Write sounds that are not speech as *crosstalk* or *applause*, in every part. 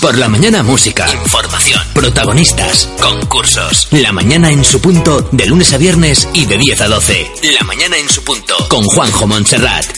Por la mañana música, información, protagonistas, concursos. La mañana en su punto de lunes a viernes y de 10 a 12. La mañana en su punto con Juanjo Montserrat.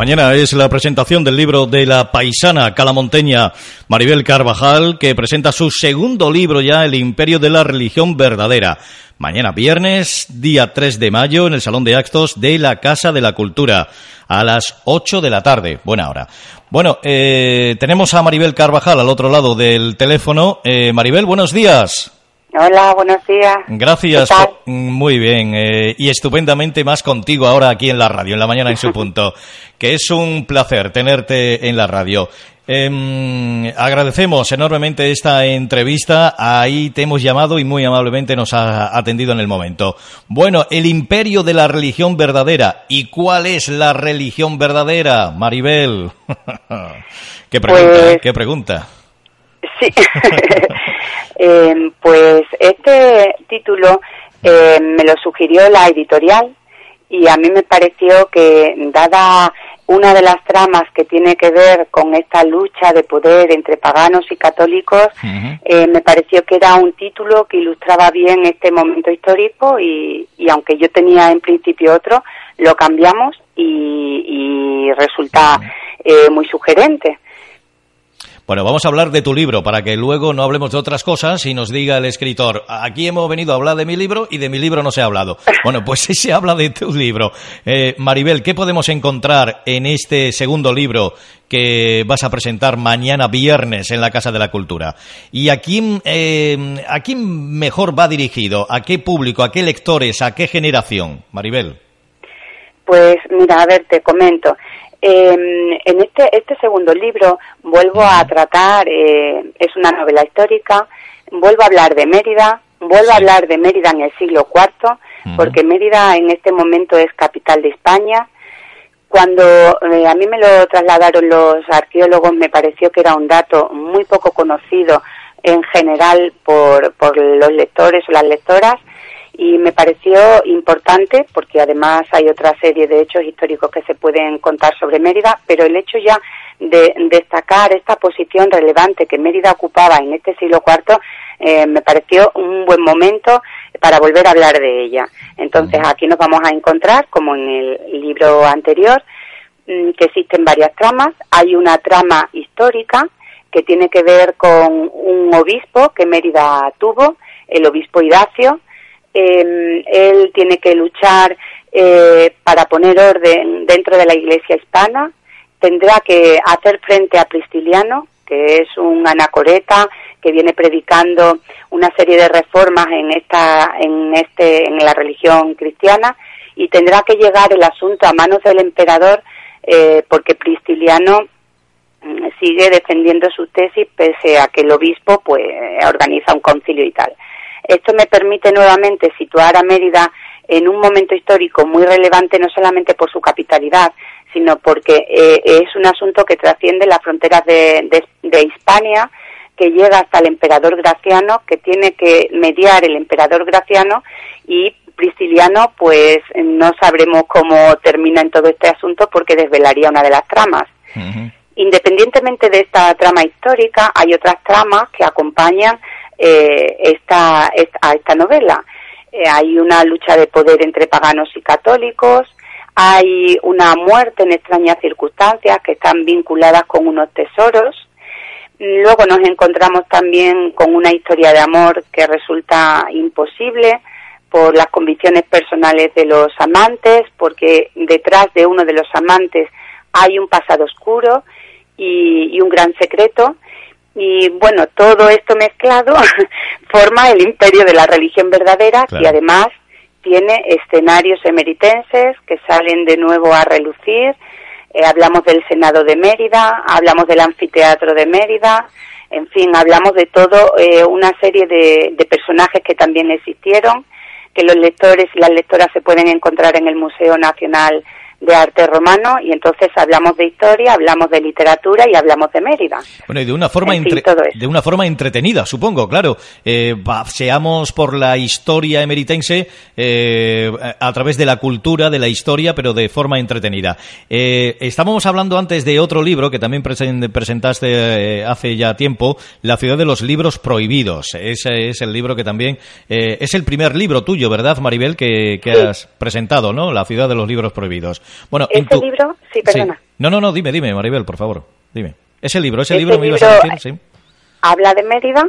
Mañana es la presentación del libro de la paisana calamonteña Maribel Carvajal, que presenta su segundo libro ya, El Imperio de la Religión Verdadera. Mañana viernes, día 3 de mayo, en el Salón de Actos de la Casa de la Cultura, a las 8 de la tarde. Buena hora. Bueno, eh, tenemos a Maribel Carvajal al otro lado del teléfono. Eh, Maribel, buenos días. Hola, buenos días. Gracias. ¿Qué tal? por- Muy bien. eh, y estupendamente más contigo ahora aquí en la radio, en la mañana en su *laughs* punto. Que es un placer tenerte en la radio. Em, agradecemos enormemente esta entrevista. Ahí te hemos llamado y muy amablemente nos ha atendido en el momento. Bueno, el imperio de la religión verdadera. ¿Y cuál es la religión verdadera, Maribel? *laughs* ¿Qué pregunta? Pues- ¿Qué pregunta? Sí. *laughs* Eh, pues este título eh, me lo sugirió la editorial y a mí me pareció que dada una de las tramas que tiene que ver con esta lucha de poder entre paganos y católicos, eh, me pareció que era un título que ilustraba bien este momento histórico y, y aunque yo tenía en principio otro, lo cambiamos y, y resulta eh, muy sugerente. Bueno, vamos a hablar de tu libro para que luego no hablemos de otras cosas y nos diga el escritor, aquí hemos venido a hablar de mi libro y de mi libro no se ha hablado. *laughs* Bueno, pues sí se habla de tu libro. Eh, Maribel, ¿qué podemos encontrar en este segundo libro que vas a presentar mañana viernes en la Casa de la Cultura? ¿Y a quién, eh, a quién mejor va dirigido? ¿A qué público? ¿A qué lectores? ¿A qué generación? Maribel. Pues mira, a ver, te comento. Eh, en este, este segundo libro vuelvo a tratar, eh, es una novela histórica, vuelvo a hablar de Mérida, vuelvo a hablar de Mérida en el siglo IV, porque Mérida en este momento es capital de España. Cuando eh, a mí me lo trasladaron los arqueólogos me pareció que era un dato muy poco conocido en general por, por los lectores o las lectoras y me pareció importante porque además hay otra serie de hechos históricos que se pueden contar sobre Mérida, pero el hecho ya de destacar esta posición relevante que Mérida ocupaba en este siglo IV eh, me pareció un buen momento para volver a hablar de ella. Entonces aquí nos vamos a encontrar, como en el libro anterior, mm, que existen varias tramas. Hay una trama histórica que tiene que ver con un obispo que Mérida tuvo, el obispo Idacio, eh, él tiene que luchar eh, para poner orden dentro de la iglesia hispana, tendrá que hacer frente a Pristiliano, que es un anacoreta que viene predicando una serie de reformas en esta en este en la religión cristiana y tendrá que llegar el asunto a manos del emperador eh, porque Pristiliano mm, sigue defendiendo su tesis pese a que el obispo pues organiza un concilio y tal. Esto me permite nuevamente situar a Mérida en un momento histórico muy relevante no solamente por su capitalidad, sino porque eh, es un asunto que trasciende las fronteras de, de, de Hispania, que llega hasta el emperador Graciano, que tiene que mediar el emperador Graciano y Prisciliano, pues no sabremos cómo termina en todo este asunto porque desvelaría una de las tramas. Independientemente de esta trama histórica, hay otras tramas que acompañan eh, esta, a esta novela. Eh, hay una lucha de poder entre paganos y católicos, hay una muerte en extrañas circunstancias que están vinculadas con unos tesoros. Luego nos encontramos también con una historia de amor que resulta imposible por las convicciones personales de los amantes, porque detrás de uno de los amantes hay un pasado oscuro y, y un gran secreto. Y bueno, todo esto mezclado *laughs* forma el imperio de la religión verdadera Claro. y además tiene escenarios emeritenses que salen de nuevo a relucir. Eh, hablamos del Senado de Mérida, hablamos del anfiteatro de Mérida, en fin, hablamos de todo eh, una serie de, de personajes que también existieron, que los lectores y las lectoras se pueden encontrar en el Museo Nacional de Arte Romano y entonces hablamos de historia, hablamos de literatura y hablamos de Mérida. Bueno, y de una forma, En entre- de una forma entretenida, supongo, claro. Eh, paseamos por la historia emeritense eh, a través de la cultura, de la historia, pero de forma entretenida. Eh, estábamos hablando antes de otro libro que también presen- presentaste eh, hace ya tiempo, La ciudad de los libros prohibidos. Ese es el libro que también es el primer libro tuyo, ¿verdad, Maribel, que, que Sí. has presentado, ¿no? La ciudad de los libros prohibidos. Bueno, en Ese tu- libro, sí, perdona. No, no, no, dime, dime, Maribel, por favor. Dime. Ese libro, ese Ese libro me ibas a libro, decir, sí. Habla de Mérida,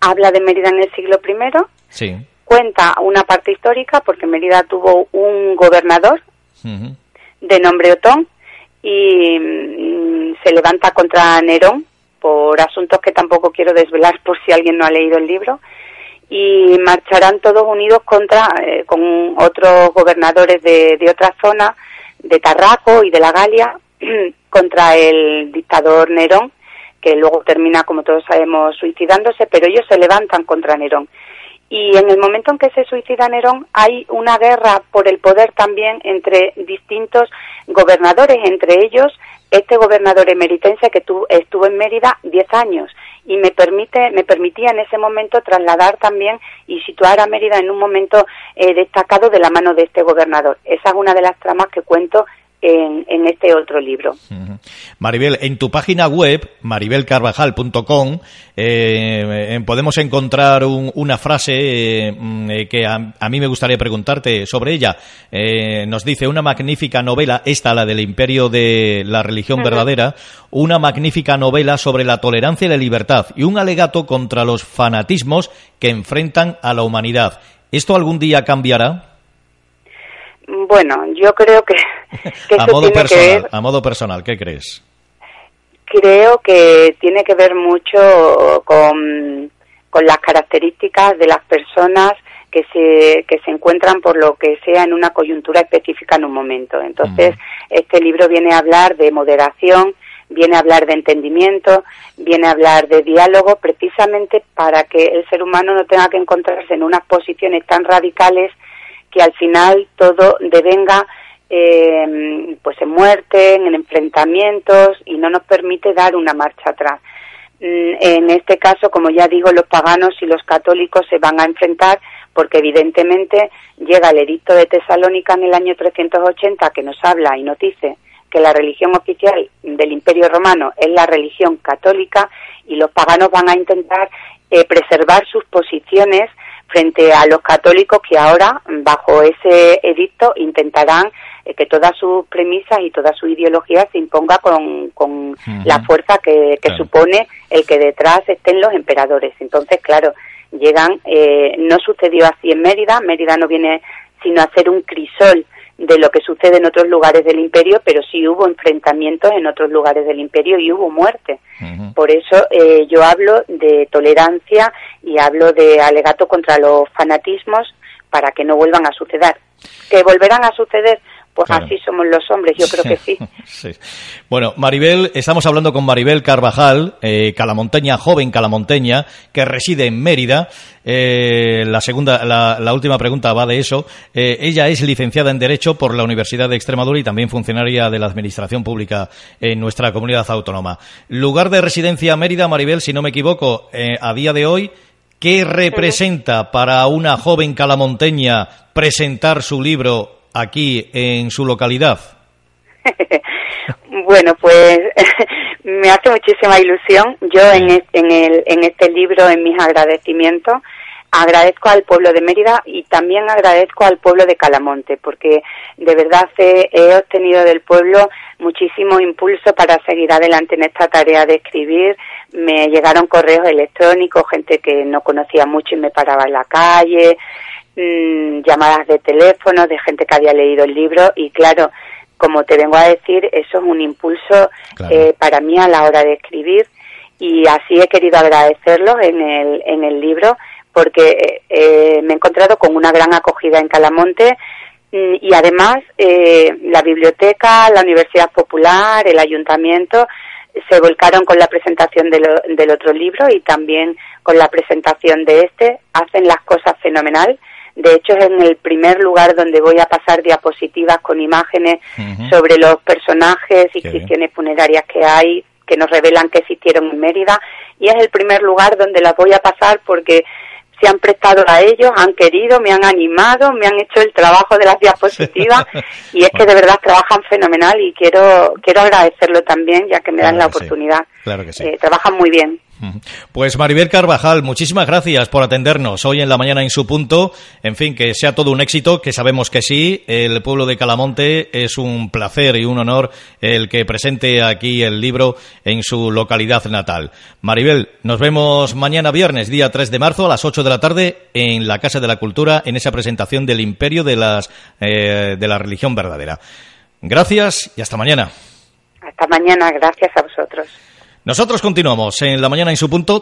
habla de Mérida en el siglo I, Sí. cuenta una parte histórica porque Mérida tuvo un gobernador de nombre Otón y mm, se levanta contra Nerón por asuntos que tampoco quiero desvelar por si alguien no ha leído el libro y marcharán todos unidos contra eh, con otros gobernadores de, de otra zona de Tarraco y de la Galia *clears throat* contra el dictador Nerón que luego termina como todos sabemos suicidándose pero ellos se levantan contra Nerón. Y en el momento en que se suicida Nerón hay una guerra por el poder también entre distintos gobernadores, entre ellos este gobernador emeritense que tu- estuvo en Mérida 10 años y me permite me permitía en ese momento trasladar también y situar a Mérida en un momento eh, destacado de la mano de este gobernador. Esa es una de las tramas que cuento en, en este otro libro. Maribel, en tu página web, maribelcarvajal.com, eh, podemos encontrar un- una frase eh, mm, eh, que a, a mí me gustaría preguntarte sobre ella. Eh, nos dice una magnífica novela, esta, la del imperio de la religión verdadera, una magnífica novela sobre la tolerancia y la libertad y un alegato contra los fanatismos que enfrentan a la humanidad. ¿Esto algún día cambiará? Bueno, yo creo que, que *laughs* a eso modo tiene que ver personal, a modo personal, ¿qué crees? creo que tiene que ver mucho con, con las características de las personas que se, que se encuentran por lo que sea en una coyuntura específica en un momento. Entonces, este libro viene a hablar de moderación, viene a hablar de entendimiento, viene a hablar de diálogo, precisamente para que el ser humano no tenga que encontrarse en unas posiciones tan radicales que al final todo devenga eh, pues en muerte, en enfrentamientos y no nos permite dar una marcha atrás. Mm, En este caso, como ya digo, los paganos y los católicos se van a enfrentar porque evidentemente llega el edicto de Tesalónica en el año 380 que nos habla y nos dice que la religión oficial del Imperio Romano es la religión católica y los paganos van a intentar eh, preservar sus posiciones frente a los católicos que ahora, bajo ese edicto, intentarán eh, que todas sus premisas y toda su ideología se imponga con, con la fuerza que, que Claro. supone el que detrás estén los emperadores. Entonces, claro, llegan, eh, no sucedió así en Mérida, Mérida no viene sino a hacer un crisol de lo que sucede en otros lugares del imperio, pero sí hubo enfrentamientos en otros lugares del imperio y hubo muerte. Por eso eh, yo hablo de tolerancia y hablo de alegato contra los fanatismos para que no vuelvan a suceder. ¿Que volverán a suceder? Pues Claro. así somos los hombres, yo creo que sí. *laughs* Sí. Bueno, Maribel, estamos hablando con Maribel Carvajal, eh, calamonteña, joven calamonteña, que reside en Mérida. Eh, la segunda, la, la última pregunta va de eso. Eh, ella es licenciada en Derecho por la Universidad de Extremadura y también funcionaria de la Administración Pública en nuestra comunidad autónoma. Lugar de residencia Mérida, Maribel, si no me equivoco, eh, a día de hoy, ¿qué representa para una joven calamonteña presentar su libro aquí en su localidad? *laughs* bueno, pues *laughs* me hace muchísima ilusión. Yo en, en, el, en este libro, en mis agradecimientos, agradezco al pueblo de Mérida y también agradezco al pueblo de Calamonte, porque de verdad he, he obtenido del pueblo muchísimo impulso para seguir adelante en esta tarea de escribir. Me llegaron correos electrónicos, gente que no conocía mucho y me paraba en la calle, mm, llamadas de teléfono de gente que había leído el libro y claro, como te vengo a decir, eso es un impulso Claro. eh, para mí a la hora de escribir y así he querido agradecerlos en el, en el libro porque eh, me he encontrado con una gran acogida en Calamonte mm, y además eh, la biblioteca, la Universidad Popular, el ayuntamiento se volcaron con la presentación del otro libro y también con la presentación de este. Hacen las cosas fenomenal. De hecho, es en el primer lugar donde voy a pasar diapositivas con imágenes sobre los personajes, y inscripciones funerarias que hay, que nos revelan que existieron en Mérida. Y es el primer lugar donde las voy a pasar porque se han prestado a ellos, han querido, me han animado, me han hecho el trabajo de las diapositivas *laughs* y es que de verdad trabajan fenomenal y quiero quiero agradecerlo también ya que me dan la oportunidad. Claro que sí. Eh, trabajan muy bien. Pues Maribel Carvajal, muchísimas gracias por atendernos hoy en la mañana en su punto. En fin, que sea todo un éxito, que sabemos que sí. El pueblo de Calamonte es un placer y un honor el que presente aquí el libro en su localidad natal. Maribel, nos vemos mañana viernes, día 3 de marzo, a las 8 de la tarde, en la Casa de la Cultura, en esa presentación del Imperio de, las, eh, de la Religión Verdadera. Gracias y hasta mañana. Hasta mañana, gracias a vosotros. Nosotros continuamos en la mañana en su punto.